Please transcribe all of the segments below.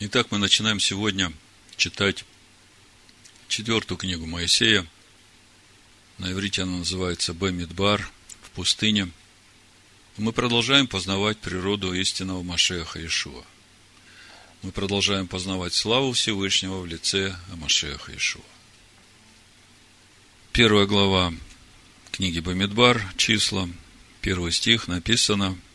Итак, мы начинаем сегодня читать четвертую книгу Моисея. На иврите она называется Бемидбар в пустыне. Мы продолжаем познавать природу истинного Машеха Иешуа. Мы продолжаем познавать славу Всевышнего в лице Машеха Иешуа. Первая глава книги Бамидбар, числа, первый стих написано –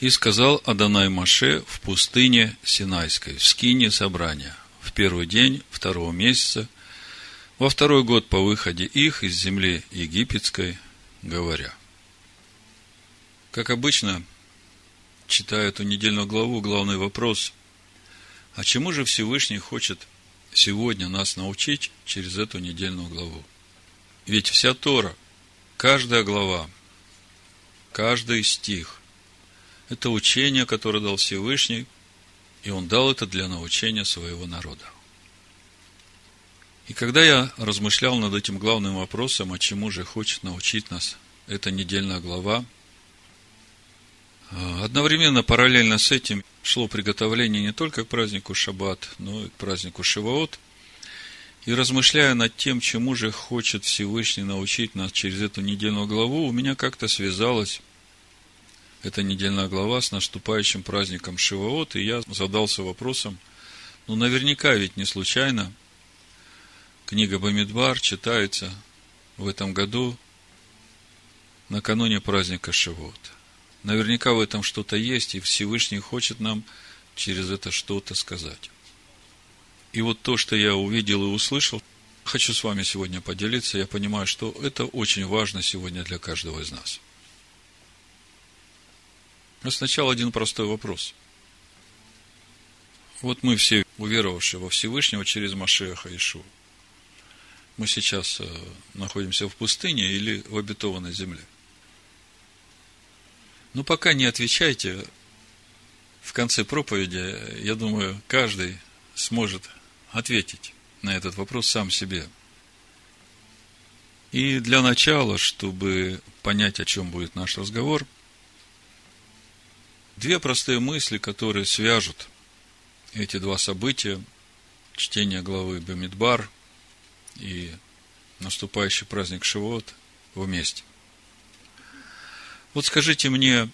и сказал Адонай Маше в пустыне Синайской, в скине собрания, в первый день второго месяца, во второй год по выходе их из земли египетской, говоря. Как обычно, читая эту недельную главу, главный вопрос, а чему же Всевышний хочет сегодня нас научить через эту недельную главу? Ведь вся Тора, каждая глава, каждый стих это учение, которое дал Всевышний, и Он дал это для научения своего народа. И когда я размышлял над этим главным вопросом, а чему же хочет научить нас эта недельная глава, а, одновременно, параллельно с этим, шло приготовление не только к празднику Шаббат, но и к празднику Шиваот. И размышляя над тем, чему же хочет Всевышний научить нас через эту недельную главу, у меня как-то связалось эта недельная глава с наступающим праздником Шивоот, и я задался вопросом, ну, наверняка ведь не случайно книга Бамидбар читается в этом году накануне праздника Шивот. Наверняка в этом что-то есть, и Всевышний хочет нам через это что-то сказать. И вот то, что я увидел и услышал, хочу с вами сегодня поделиться. Я понимаю, что это очень важно сегодня для каждого из нас – но сначала один простой вопрос. Вот мы все уверовавшие во Всевышнего через Машеха Ишу. Мы сейчас э, находимся в пустыне или в обетованной земле. Ну, пока не отвечайте. В конце проповеди, я думаю, каждый сможет ответить на этот вопрос сам себе. И для начала, чтобы понять, о чем будет наш разговор – Две простые мысли, которые свяжут эти два события, чтение главы Бамидбар и наступающий праздник Шивот вместе. Вот скажите мне,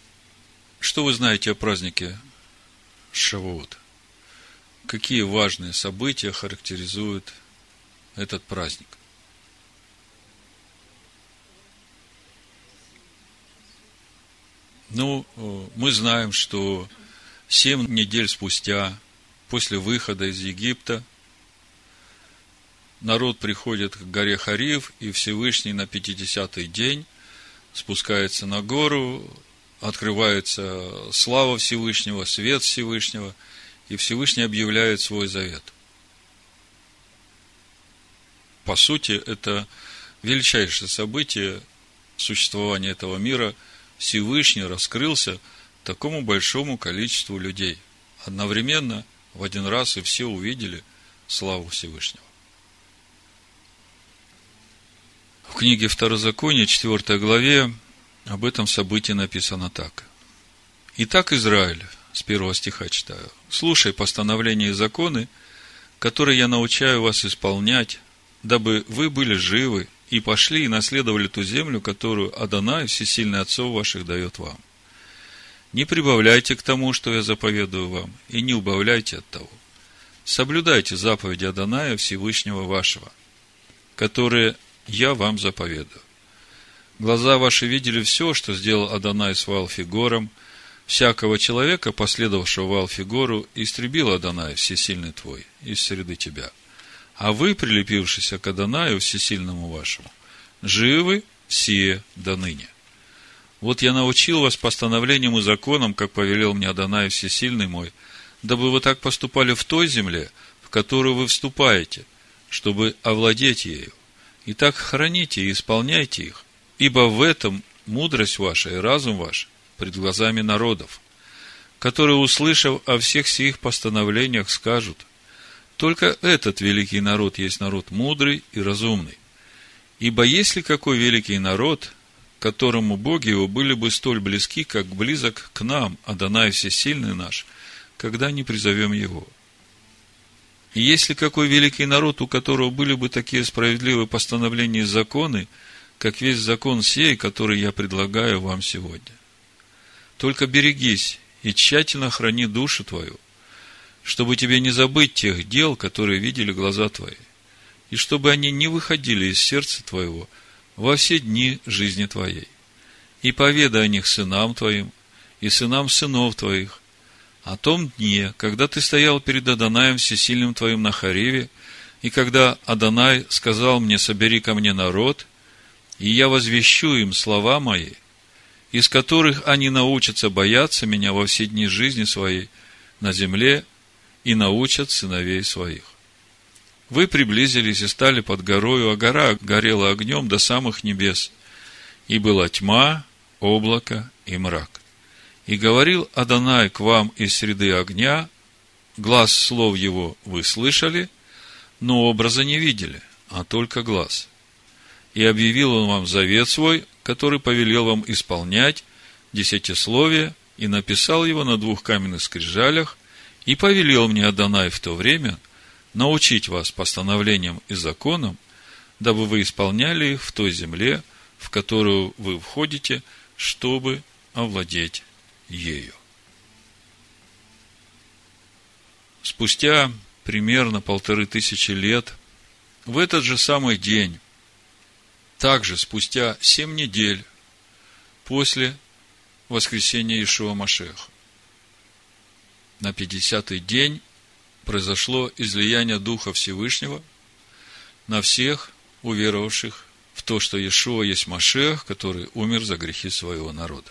что вы знаете о празднике Шавуот? Какие важные события характеризуют этот праздник? Ну, э, мы знаем, что семь недель спустя, после выхода из Египта, народ приходит к горе Харив, и Всевышний на 50-й день спускается на гору, открывается слава Всевышнего, свет Всевышнего, и Всевышний объявляет свой завет. По сути, это величайшее событие существования этого мира – Всевышний раскрылся такому большому количеству людей. Одновременно, в один раз, и все увидели славу Всевышнего. В книге Второзакония, 4 главе, об этом событии написано так. «Итак, Израиль, с первого стиха читаю, слушай постановления и законы, которые я научаю вас исполнять, дабы вы были живы и пошли и наследовали ту землю, которую Адонай, всесильный отцов ваших, дает вам. Не прибавляйте к тому, что я заповедую вам, и не убавляйте от того. Соблюдайте заповеди Адоная Всевышнего вашего, которые я вам заповедую. Глаза ваши видели все, что сделал Адонай с Валфигором, всякого человека, последовавшего Валфигору, истребил Адонай, всесильный твой, из среды тебя – а вы, прилепившись к Адонаю всесильному вашему, живы все до ныне. Вот я научил вас постановлениям и законам, как повелел мне Адонай всесильный мой, дабы вы так поступали в той земле, в которую вы вступаете, чтобы овладеть ею. И так храните и исполняйте их, ибо в этом мудрость ваша и разум ваш пред глазами народов, которые, услышав о всех сих постановлениях, скажут – только этот великий народ есть народ мудрый и разумный. Ибо есть ли какой великий народ, которому боги его были бы столь близки, как близок к нам, Адонай Всесильный наш, когда не призовем его? И если какой великий народ, у которого были бы такие справедливые постановления и законы, как весь закон сей, который я предлагаю вам сегодня. Только берегись и тщательно храни душу твою, чтобы тебе не забыть тех дел, которые видели глаза твои, и чтобы они не выходили из сердца твоего во все дни жизни твоей. И поведай о них сынам твоим и сынам сынов твоих, о том дне, когда ты стоял перед Адонаем всесильным твоим на Хареве, и когда Адонай сказал мне, собери ко мне народ, и я возвещу им слова мои, из которых они научатся бояться меня во все дни жизни своей на земле и научат сыновей своих. Вы приблизились и стали под горою, а гора горела огнем до самых небес, и была тьма, облако и мрак. И говорил Адонай к вам из среды огня, глаз слов его вы слышали, но образа не видели, а только глаз. И объявил он вам завет свой, который повелел вам исполнять десятисловие, и написал его на двух каменных скрижалях, и повелел мне Адонай в то время научить вас постановлениям и законам, дабы вы исполняли их в той земле, в которую вы входите, чтобы овладеть ею. Спустя примерно полторы тысячи лет, в этот же самый день, также спустя семь недель после воскресения Ишуа Машеха, на 50-й день произошло излияние Духа Всевышнего на всех уверовавших в то, что Иешуа есть Машех, который умер за грехи своего народа.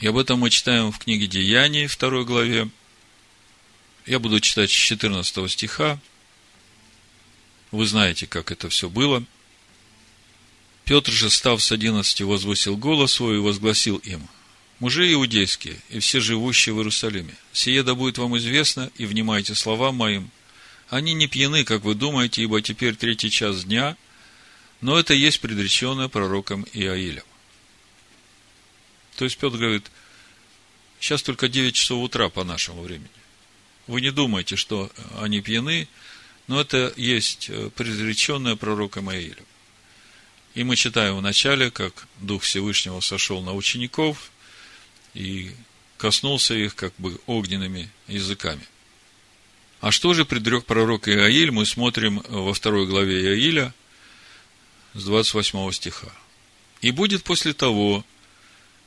И об этом мы читаем в книге Деяний, второй главе. Я буду читать с 14 стиха. Вы знаете, как это все было. Петр же, став с одиннадцати, возвысил голос свой и возгласил им, «Мужи иудейские и все живущие в Иерусалиме, сие да будет вам известно, и внимайте словам моим. Они не пьяны, как вы думаете, ибо теперь третий час дня, но это есть предреченное пророком Иаилем. То есть Петр говорит, сейчас только 9 часов утра по нашему времени. Вы не думаете, что они пьяны, но это есть э, предреченное пророком Аилем. И мы читаем в начале, как Дух Всевышнего сошел на учеников и коснулся их как бы огненными языками. А что же предрек пророк Иаиль, мы смотрим во второй главе Иаиля с 28 стиха. «И будет после того,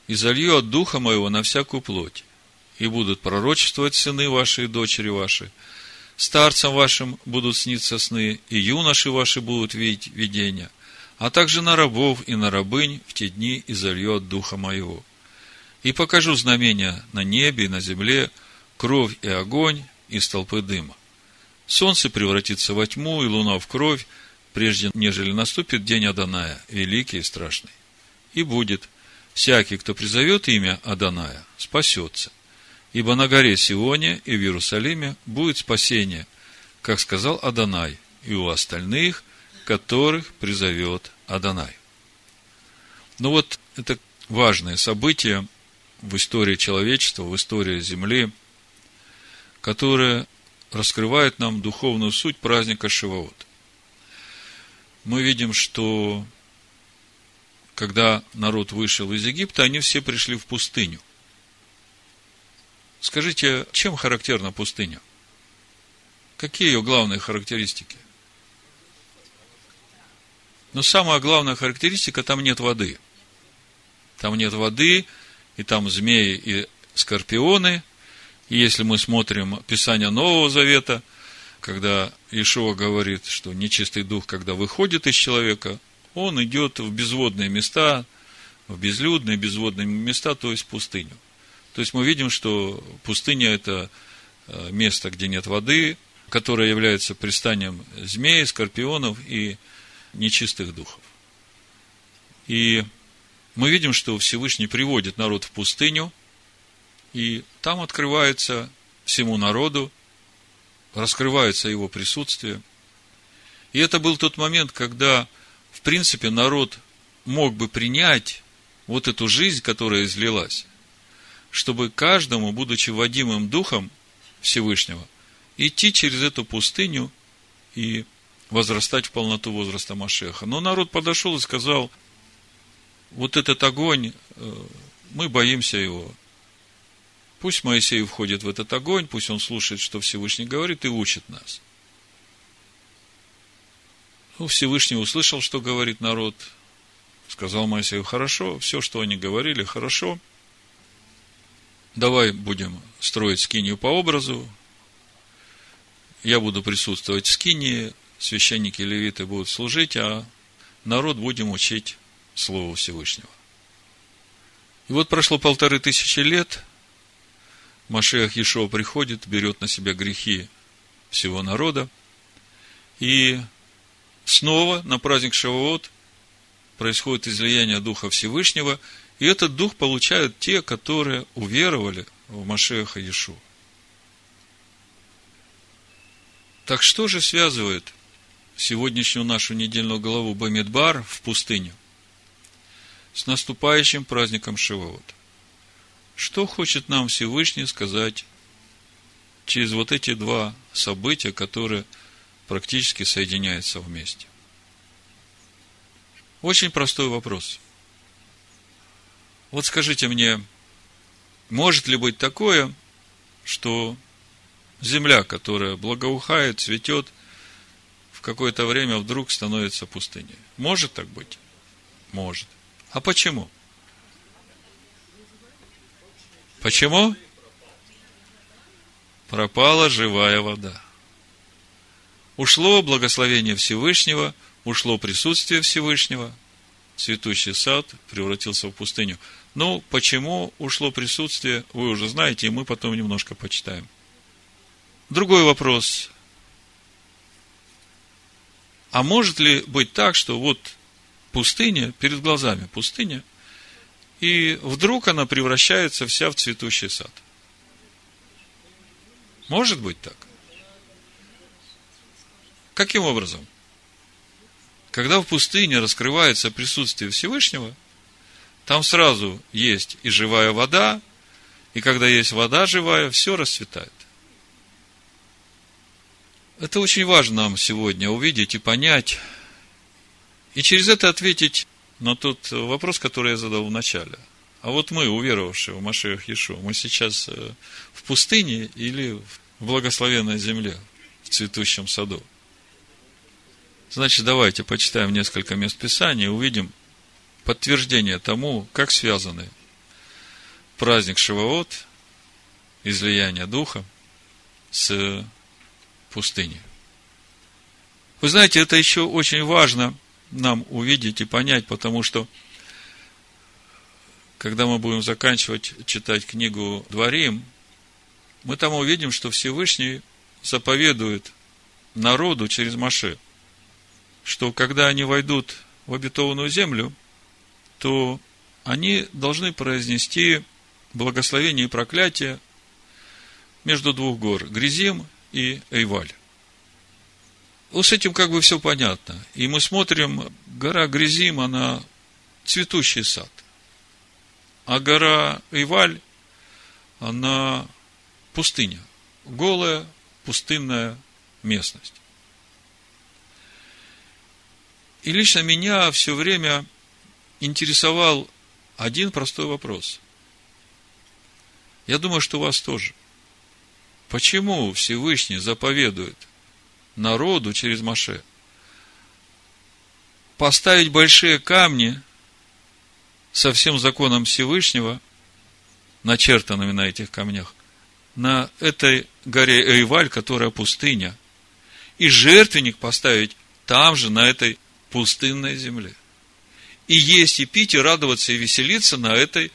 и залью от духа моего на всякую плоть, и будут пророчествовать сыны ваши и дочери ваши, старцам вашим будут сниться сны, и юноши ваши будут видеть видения, а также на рабов и на рабынь в те дни и залью от духа моего. И покажу знамения на небе и на земле, кровь и огонь и столпы дыма. Солнце превратится во тьму, и луна в кровь, прежде нежели наступит день Аданая, великий и страшный. И будет – всякий, кто призовет имя Аданая, спасется. Ибо на горе Сионе и в Иерусалиме будет спасение, как сказал Адонай, и у остальных, которых призовет Адонай. Ну вот, это важное событие в истории человечества, в истории Земли, которое раскрывает нам духовную суть праздника Шивоот. Мы видим, что когда народ вышел из Египта, они все пришли в пустыню. Скажите, чем характерна пустыня? Какие ее главные характеристики? Но самая главная характеристика, там нет воды. Там нет воды, и там змеи и скорпионы. И если мы смотрим Писание Нового Завета, когда Ишуа говорит, что нечистый дух, когда выходит из человека, он идет в безводные места, в безлюдные безводные места, то есть пустыню. То есть мы видим, что пустыня – это э, место, где нет воды, которое является пристанием змей, скорпионов и нечистых духов. И мы видим, что Всевышний приводит народ в пустыню, и там открывается всему народу, раскрывается его присутствие. И это был тот момент, когда в принципе, народ мог бы принять вот эту жизнь, которая излилась, чтобы каждому, будучи водимым Духом Всевышнего, идти через эту пустыню и возрастать в полноту возраста Машеха. Но народ подошел и сказал, вот этот огонь, э, мы боимся его. Пусть Моисей входит в этот огонь, пусть он слушает, что Всевышний говорит, и учит нас. Ну, Всевышний услышал, что говорит народ, сказал Моисею, хорошо, все, что они говорили, хорошо. Давай будем строить скинию по образу. Я буду присутствовать в скинии, священники и левиты будут служить, а народ будем учить Слову Всевышнего. И вот прошло полторы тысячи лет, Машех Ешо приходит, берет на себя грехи всего народа, и снова на праздник Шавуот происходит излияние Духа Всевышнего, и этот Дух получают те, которые уверовали в Машеха Ишу. Так что же связывает сегодняшнюю нашу недельную главу Бамидбар в пустыню с наступающим праздником Шивот? Что хочет нам Всевышний сказать через вот эти два события, которые практически соединяются вместе? Очень простой вопрос. Вот скажите мне, может ли быть такое, что земля, которая благоухает, цветет, в какое-то время вдруг становится пустыней? Может так быть? Может. А почему? Почему? Пропала живая вода. Ушло благословение Всевышнего, ушло присутствие Всевышнего, цветущий сад превратился в пустыню. Ну, почему ушло присутствие, вы уже знаете, и мы потом немножко почитаем. Другой вопрос. А может ли быть так, что вот пустыня, перед глазами пустыня, и вдруг она превращается вся в цветущий сад? Может быть так? Каким образом? Когда в пустыне раскрывается присутствие Всевышнего, там сразу есть и живая вода, и когда есть вода живая, все расцветает. Это очень важно нам сегодня увидеть и понять, и через это ответить на тот вопрос, который я задал в начале. А вот мы, уверовавшие в Машеях Ишу, мы сейчас э, в пустыне или в благословенной земле, в цветущем саду? Значит, давайте почитаем несколько мест Писания и увидим подтверждение тому, как связаны праздник Шивоот, излияние Духа, с пустыней. Вы знаете, это еще очень важно нам увидеть и понять, потому что когда мы будем заканчивать читать книгу Дворим, мы там увидим, что Всевышний заповедует народу через Маше – что когда они войдут в обетованную землю, то они должны произнести благословение и проклятие между двух гор, Гризим и Эйваль. Вот с этим как бы все понятно. И мы смотрим, гора Гризим, она цветущий сад. А гора Эйваль, она пустыня. Голая, пустынная местность. И лично меня все время интересовал один простой вопрос. Я думаю, что вас тоже. Почему Всевышний заповедует народу через Маше поставить большие камни со всем законом Всевышнего, начертанными на этих камнях, на этой горе Эйваль, которая пустыня, и жертвенник поставить там же, на этой пустынной земле. И есть, и пить, и радоваться, и веселиться на этой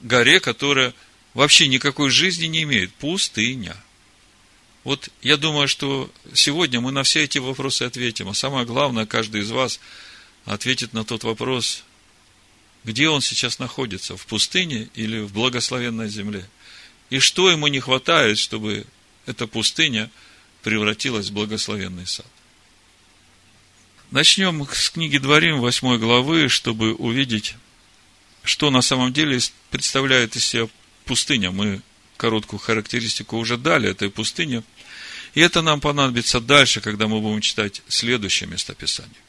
горе, которая вообще никакой жизни не имеет. Пустыня. Вот я думаю, что сегодня мы на все эти вопросы ответим. А самое главное, каждый из вас ответит на тот вопрос, где он сейчас находится, в пустыне или в благословенной земле. И что ему не хватает, чтобы эта пустыня превратилась в благословенный сад. Начнем с книги Дворим, 8 главы, чтобы увидеть, что на самом деле представляет из себя пустыня. Мы короткую характеристику уже дали этой пустыне. И это нам понадобится дальше, когда мы будем читать следующее местописание.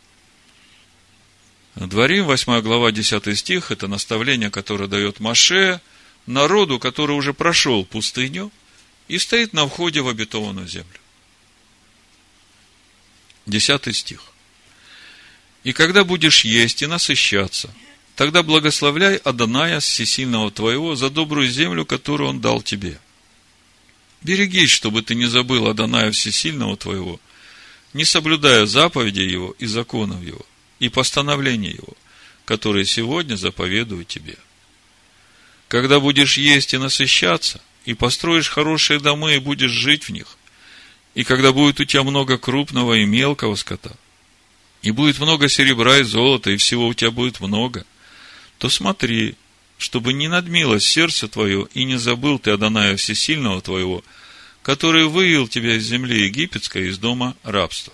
Дворим, 8 глава, 10 стих, это наставление, которое дает Маше, народу, который уже прошел пустыню и стоит на входе в обетованную землю. 10 стих. И когда будешь есть и насыщаться, тогда благословляй Аданая Всесильного твоего за добрую землю, которую он дал тебе. Берегись, чтобы ты не забыл Аданая Всесильного твоего, не соблюдая заповеди его и законов его, и постановления его, которые сегодня заповедую тебе. Когда будешь есть и насыщаться, и построишь хорошие дома и будешь жить в них, и когда будет у тебя много крупного и мелкого скота – и будет много серебра и золота, и всего у тебя будет много, то смотри, чтобы не надмилось сердце твое, и не забыл ты Адоная Всесильного твоего, который вывел тебя из земли египетской, из дома рабства,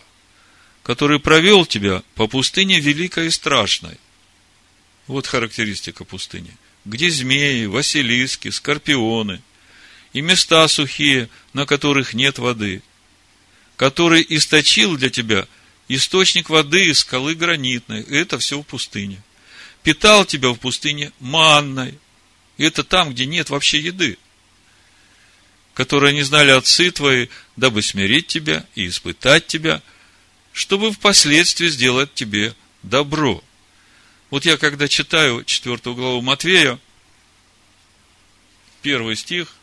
который провел тебя по пустыне великой и страшной. Вот характеристика пустыни. Где змеи, василиски, скорпионы и места сухие, на которых нет воды, который источил для тебя – источник воды из скалы гранитной. Это все в пустыне. Питал тебя в пустыне манной. И это там, где нет вообще еды. Которые не знали отцы твои, дабы смирить тебя и испытать тебя, чтобы впоследствии сделать тебе добро. Вот я когда читаю четвертую главу Матвея, первый стих,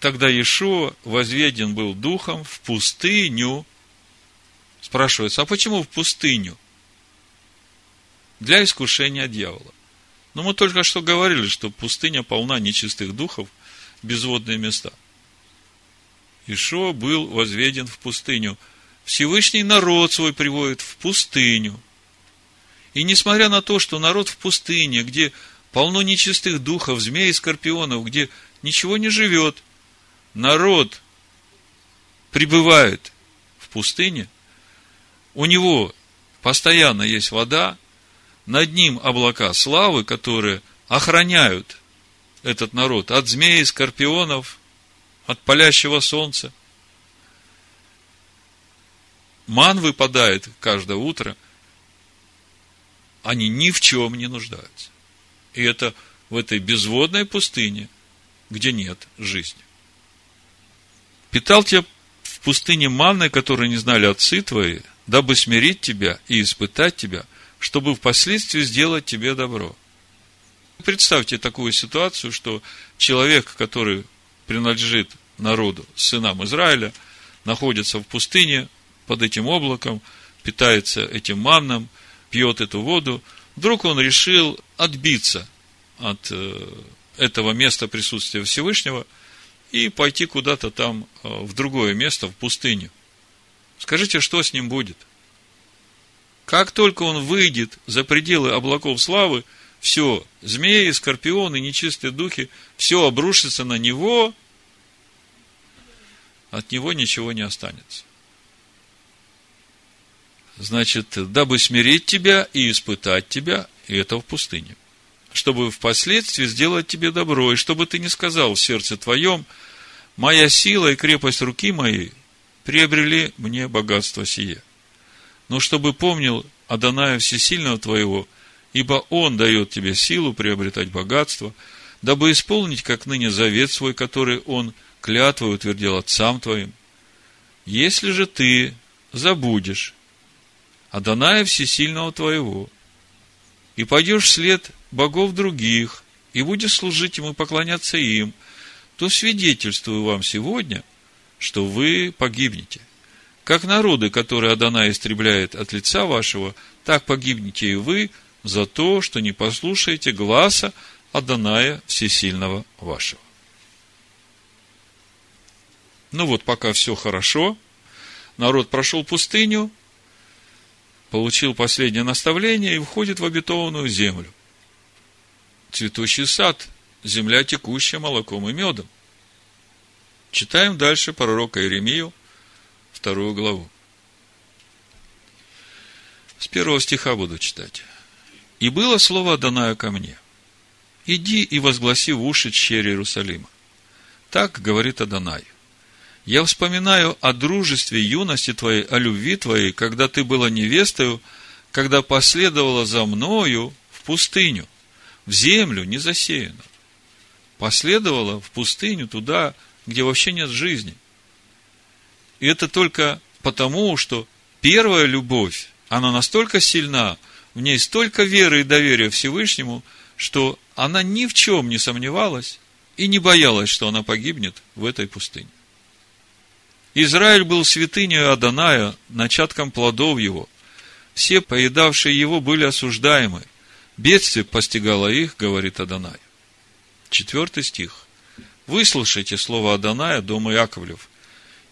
тогда Иешуа возведен был духом в пустыню Спрашивается, а почему в пустыню? Для искушения дьявола. Но мы только что говорили, что пустыня полна нечистых духов, безводные места. Ишо был возведен в пустыню. Всевышний народ свой приводит в пустыню. И несмотря на то, что народ в пустыне, где полно нечистых духов, змей и скорпионов, где ничего не живет, народ пребывает в пустыне – у него постоянно есть вода, над ним облака славы, которые охраняют этот народ от змей, скорпионов, от палящего солнца. Ман выпадает каждое утро, они ни в чем не нуждаются. И это в этой безводной пустыне, где нет жизни. Питал тебя в пустыне манной, которые не знали отцы твои – дабы смирить тебя и испытать тебя, чтобы впоследствии сделать тебе добро. Представьте такую ситуацию, что человек, который принадлежит народу, сынам Израиля, находится в пустыне под этим облаком, питается этим манном, пьет эту воду, вдруг он решил отбиться от э, этого места присутствия Всевышнего и пойти куда-то там э, в другое место, в пустыню. Скажите, что с ним будет? Как только он выйдет за пределы облаков славы, все, змеи, скорпионы, нечистые духи, все обрушится на него, от него ничего не останется. Значит, дабы смирить тебя и испытать тебя, и это в пустыне, чтобы впоследствии сделать тебе добро, и чтобы ты не сказал в сердце твоем, моя сила и крепость руки моей приобрели мне богатство сие. Но чтобы помнил Адоная Всесильного твоего, ибо Он дает тебе силу приобретать богатство, дабы исполнить, как ныне, завет свой, который Он клятвой утвердил отцам твоим. Если же ты забудешь Адоная Всесильного твоего, и пойдешь вслед богов других, и будешь служить им и поклоняться им, то свидетельствую вам сегодня – что вы погибнете. Как народы, которые Адана истребляет от лица вашего, так погибнете и вы за то, что не послушаете гласа Аданая Всесильного вашего. Ну вот, пока все хорошо, народ прошел пустыню, получил последнее наставление и входит в обетованную землю. Цветущий сад, земля текущая молоком и медом. Читаем дальше пророка Иеремию, вторую главу. С первого стиха буду читать. «И было слово Даная ко мне. Иди и возгласи в уши чере Иерусалима. Так говорит Адонай. Я вспоминаю о дружестве юности твоей, о любви твоей, когда ты была невестою, когда последовала за мною в пустыню, в землю не засеянную. Последовала в пустыню туда, где вообще нет жизни. И это только потому, что первая любовь, она настолько сильна, в ней столько веры и доверия Всевышнему, что она ни в чем не сомневалась и не боялась, что она погибнет в этой пустыне. Израиль был святыней Аданая, начатком плодов его. Все, поедавшие его, были осуждаемы. Бедствие постигало их, говорит Адонай. Четвертый стих. Выслушайте слово Аданая, дома Яковлев,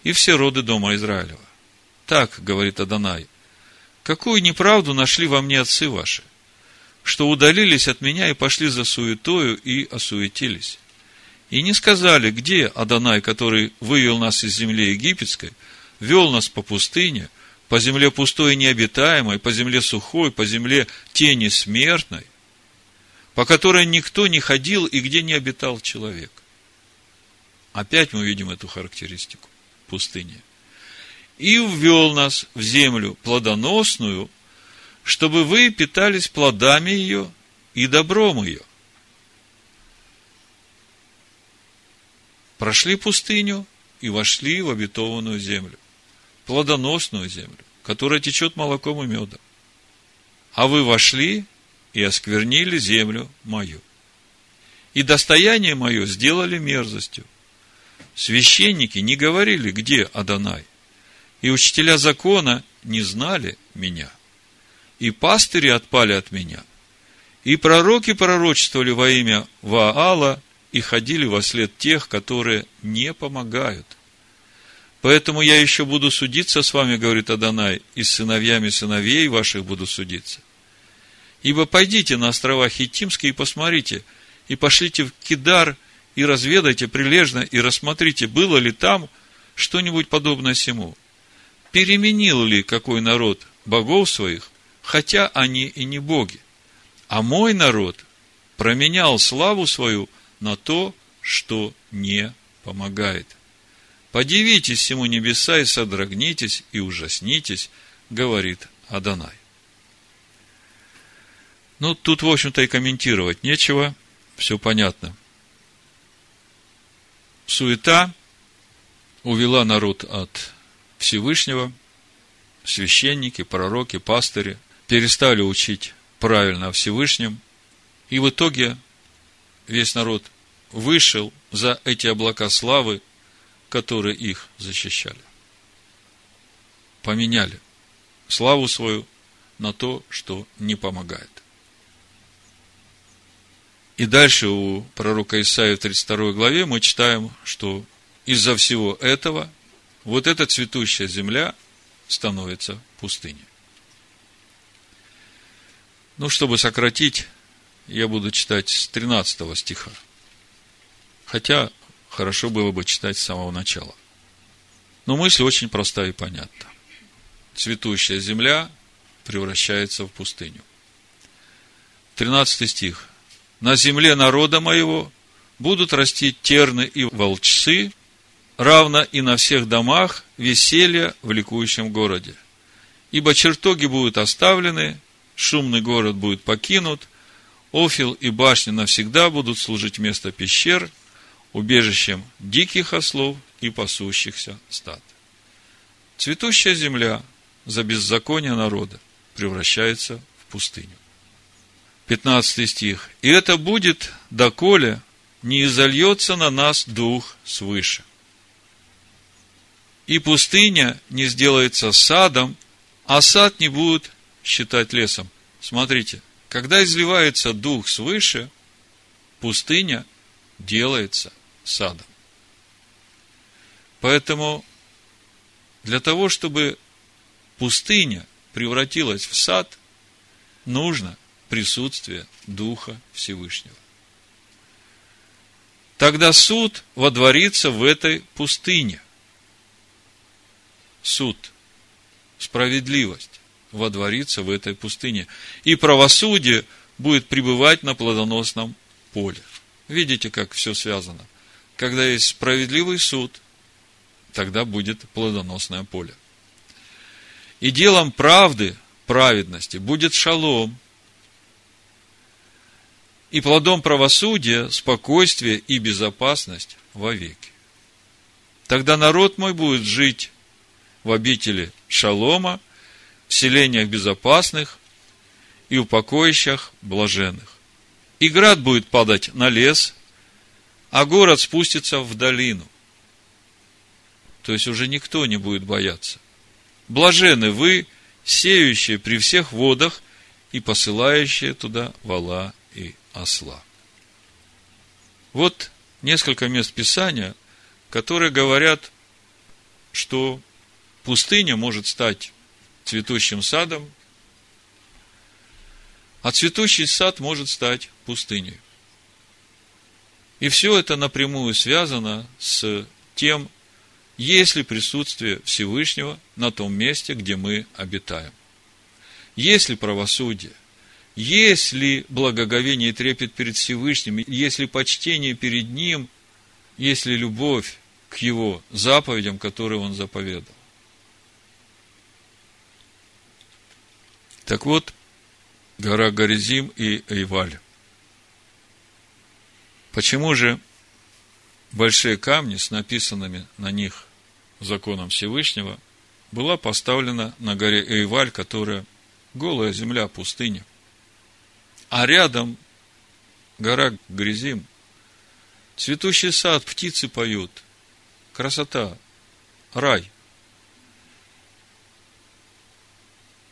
и все роды дома Израилева. Так, говорит Адонай, какую неправду нашли во мне отцы ваши, что удалились от меня и пошли за суетою и осуетились. И не сказали, где Адонай, который вывел нас из земли египетской, вел нас по пустыне, по земле пустой и необитаемой, по земле сухой, по земле тени смертной, по которой никто не ходил и где не обитал человек. Опять мы видим эту характеристику пустыни. И ввел нас в землю плодоносную, чтобы вы питались плодами ее и добром ее – прошли пустыню и вошли в обетованную землю, плодоносную землю, которая течет молоком и медом. А вы вошли и осквернили землю мою. И достояние мое сделали мерзостью. Священники не говорили, где Адонай. И учителя закона не знали меня. И пастыри отпали от меня. И пророки пророчествовали во имя Ваала и ходили во след тех, которые не помогают. Поэтому я еще буду судиться с вами, говорит Адонай, и с сыновьями сыновей ваших буду судиться. Ибо пойдите на острова Хитимские и посмотрите, и пошлите в Кидар, и разведайте прилежно, и рассмотрите, было ли там что-нибудь подобное сему. Переменил ли какой народ богов своих, хотя они и не боги. А мой народ променял славу свою на то, что не помогает. Подивитесь всему небеса и содрогнитесь и ужаснитесь, говорит Адонай. Ну, тут, в общем-то, и комментировать нечего, все понятно. Суета увела народ от Всевышнего, священники, пророки, пастыри перестали учить правильно о Всевышнем, и в итоге весь народ вышел за эти облака славы, которые их защищали. Поменяли славу свою на то, что не помогает. И дальше у пророка Исаия в 32 главе мы читаем, что из-за всего этого вот эта цветущая земля становится пустыней. Ну, чтобы сократить я буду читать с 13 стиха. Хотя, хорошо было бы читать с самого начала. Но мысль очень простая и понятна. Цветущая земля превращается в пустыню. 13 стих. На земле народа моего будут расти терны и волчцы, равно и на всех домах веселье в ликующем городе. Ибо чертоги будут оставлены, шумный город будет покинут, Офил и башня навсегда будут служить вместо пещер, убежищем диких ослов и пасущихся стад. Цветущая земля за беззаконие народа превращается в пустыню. 15 стих. «И это будет, доколе не изольется на нас дух свыше. И пустыня не сделается садом, а сад не будет считать лесом». Смотрите, когда изливается дух свыше, пустыня делается садом. Поэтому для того, чтобы пустыня превратилась в сад, нужно присутствие Духа Всевышнего. Тогда суд водворится в этой пустыне. Суд, справедливость водворится в этой пустыне. И правосудие будет пребывать на плодоносном поле. Видите, как все связано. Когда есть справедливый суд, тогда будет плодоносное поле. И делом правды, праведности будет шалом, и плодом правосудия спокойствие и безопасность вовеки. Тогда народ мой будет жить в обители шалома, в селениях безопасных и упокоищах блаженных. И град будет падать на лес, а город спустится в долину. То есть уже никто не будет бояться. Блажены вы, сеющие при всех водах и посылающие туда вала осла. Вот несколько мест Писания, которые говорят, что пустыня может стать цветущим садом, а цветущий сад может стать пустыней. И все это напрямую связано с тем, есть ли присутствие Всевышнего на том месте, где мы обитаем. Есть ли правосудие? Есть ли благоговение и трепет перед Всевышним? Есть ли почтение перед Ним? Есть ли любовь к Его заповедям, которые Он заповедал? Так вот, гора Горизим и Эйваль. Почему же большие камни с написанными на них законом Всевышнего была поставлена на горе Эйваль, которая голая земля, пустыня. А рядом гора Грязим, цветущий сад, птицы поют, красота, рай.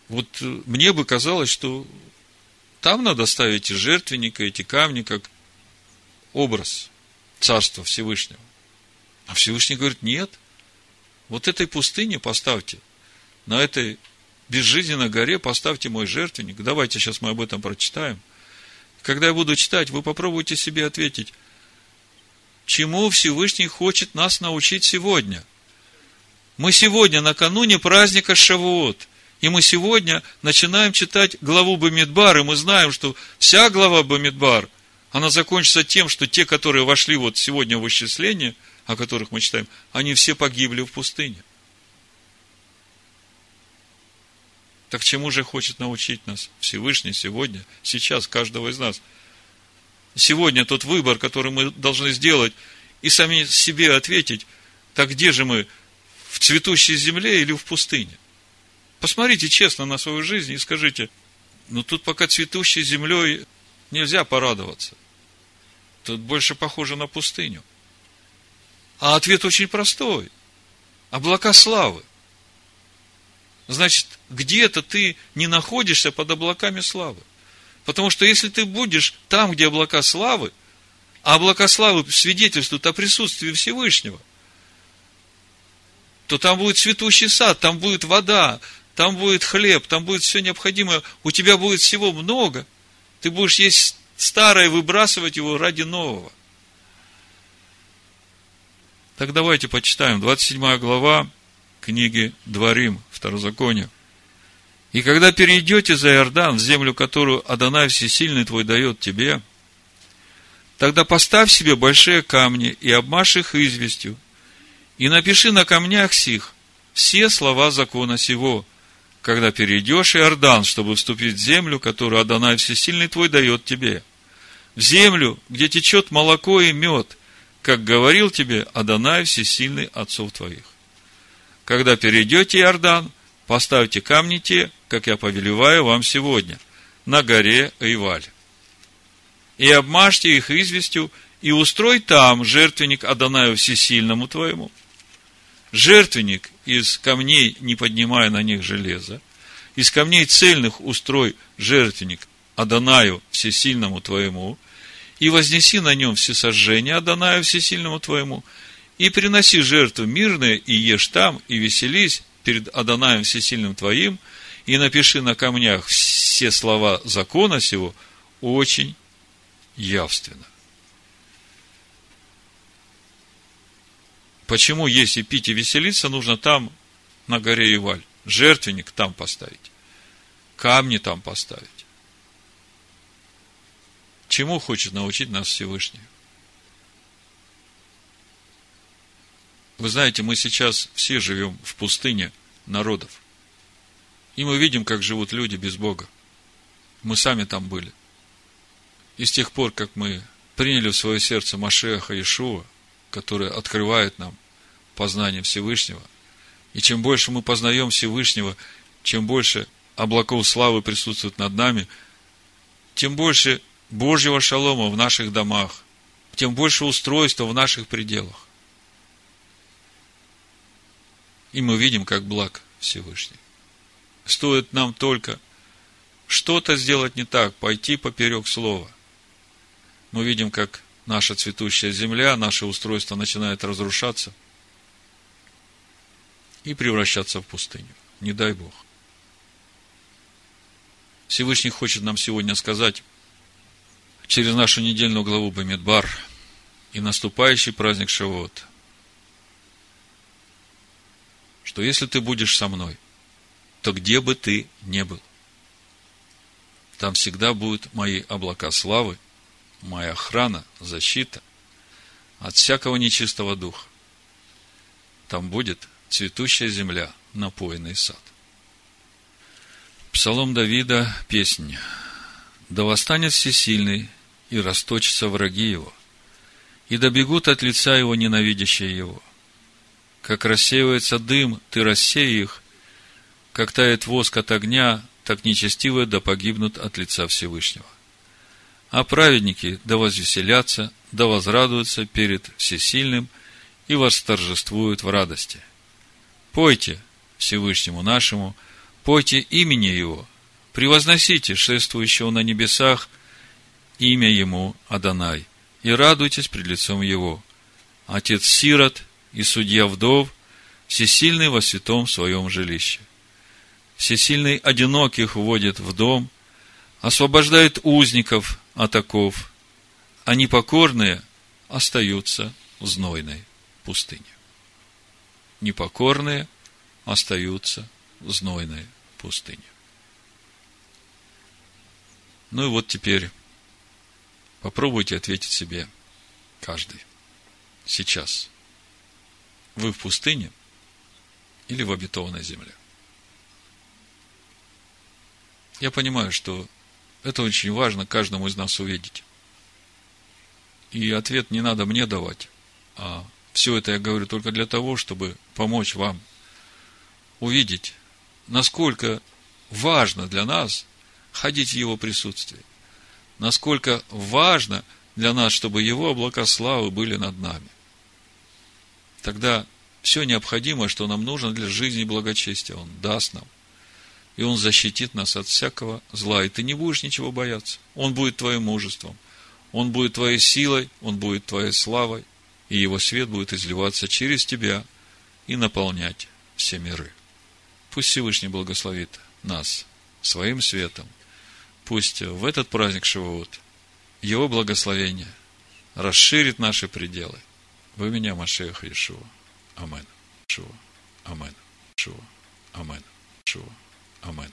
Вот мне бы казалось, что там надо ставить и жертвенника, эти камни, как образ Царства Всевышнего. А Всевышний говорит, нет, вот этой пустыне поставьте, на этой безжизненной горе поставьте мой жертвенник. Давайте сейчас мы об этом прочитаем. Когда я буду читать, вы попробуйте себе ответить, чему Всевышний хочет нас научить сегодня. Мы сегодня накануне праздника Шавуот, и мы сегодня начинаем читать главу Бамидбар, и мы знаем, что вся глава Бамидбар – она закончится тем, что те, которые вошли вот сегодня в исчисление, о которых мы читаем, они все погибли в пустыне. Так чему же хочет научить нас Всевышний сегодня, сейчас, каждого из нас? Сегодня тот выбор, который мы должны сделать, и сами себе ответить, так где же мы, в цветущей земле или в пустыне? Посмотрите честно на свою жизнь и скажите, ну тут пока цветущей землей нельзя порадоваться. Тут больше похоже на пустыню. А ответ очень простой. Облака славы. Значит, где-то ты не находишься под облаками славы. Потому что если ты будешь там, где облака славы, а облака славы свидетельствуют о присутствии Всевышнего, то там будет цветущий сад, там будет вода, там будет хлеб, там будет все необходимое, у тебя будет всего много. Ты будешь есть старое выбрасывать его ради нового. Так давайте почитаем 27 глава книги Дворим, Второзаконие. И когда перейдете за Иордан, в землю, которую Адонай Всесильный твой дает тебе, тогда поставь себе большие камни и обмажь их известью, и напиши на камнях сих все слова закона сего, когда перейдешь Иордан, чтобы вступить в землю, которую Адонай Всесильный твой дает тебе. В землю, где течет молоко и мед, как говорил тебе Адонай Всесильный отцов твоих. Когда перейдете Иордан, поставьте камни те, как я повелеваю вам сегодня, на горе Эйваль. И обмажьте их известью, и устрой там жертвенник Адонаю Всесильному твоему – жертвенник из камней, не поднимая на них железа, из камней цельных устрой жертвенник Адонаю Всесильному твоему, и вознеси на нем все сожжения Адонаю Всесильному твоему, и приноси жертву мирные, и ешь там, и веселись перед Адонаем Всесильным твоим, и напиши на камнях все слова закона сего очень явственно. Почему есть и пить, и веселиться, нужно там, на горе Иваль. Жертвенник там поставить. Камни там поставить. Чему хочет научить нас Всевышний? Вы знаете, мы сейчас все живем в пустыне народов. И мы видим, как живут люди без Бога. Мы сами там были. И с тех пор, как мы приняли в свое сердце Машеха Иешуа, который открывает нам познание Всевышнего, и чем больше мы познаем Всевышнего, чем больше облаков славы присутствует над нами, тем больше Божьего шалома в наших домах, тем больше устройства в наших пределах. И мы видим, как благ Всевышний. Стоит нам только что-то сделать не так, пойти поперек слова. Мы видим, как наша цветущая земля, наше устройство начинает разрушаться и превращаться в пустыню. Не дай Бог. Всевышний хочет нам сегодня сказать через нашу недельную главу Бамидбар и наступающий праздник Шавот, что если ты будешь со мной, то где бы ты не был, там всегда будут мои облака славы, моя охрана, защита от всякого нечистого духа. Там будет цветущая земля, напоенный сад. Псалом Давида, песня. «Да восстанет всесильный, и расточатся враги его, и добегут от лица его ненавидящие его. Как рассеивается дым, ты рассей их, как тает воск от огня, так нечестивые да погибнут от лица Всевышнего. А праведники да возвеселятся, да возрадуются перед всесильным и восторжествуют в радости. Пойте Всевышнему нашему – Пойте имени Его, превозносите шествующего на небесах имя Ему Адонай, и радуйтесь пред лицом Его. Отец сирот и судья вдов, всесильный во святом своем жилище. Всесильный одиноких вводит в дом, освобождает узников от оков, а непокорные остаются в знойной пустыне. Непокорные остаются в знойной пустыне. Ну и вот теперь попробуйте ответить себе каждый. Сейчас. Вы в пустыне или в обетованной земле? Я понимаю, что это очень важно каждому из нас увидеть. И ответ не надо мне давать, а все это я говорю только для того, чтобы помочь вам увидеть насколько важно для нас ходить в Его присутствии. Насколько важно для нас, чтобы Его облака славы были над нами. Тогда все необходимое, что нам нужно для жизни и благочестия, Он даст нам. И Он защитит нас от всякого зла. И ты не будешь ничего бояться. Он будет твоим мужеством. Он будет твоей силой, Он будет твоей славой. И Его свет будет изливаться через тебя и наполнять все миры. Пусть Всевышний благословит нас своим светом. Пусть в этот праздник Шивоот Его благословение расширит наши пределы. Вы меня, Машех Иешуа. Амен. Шуа. Амен. Шуа. Амен. Шуа. Амен.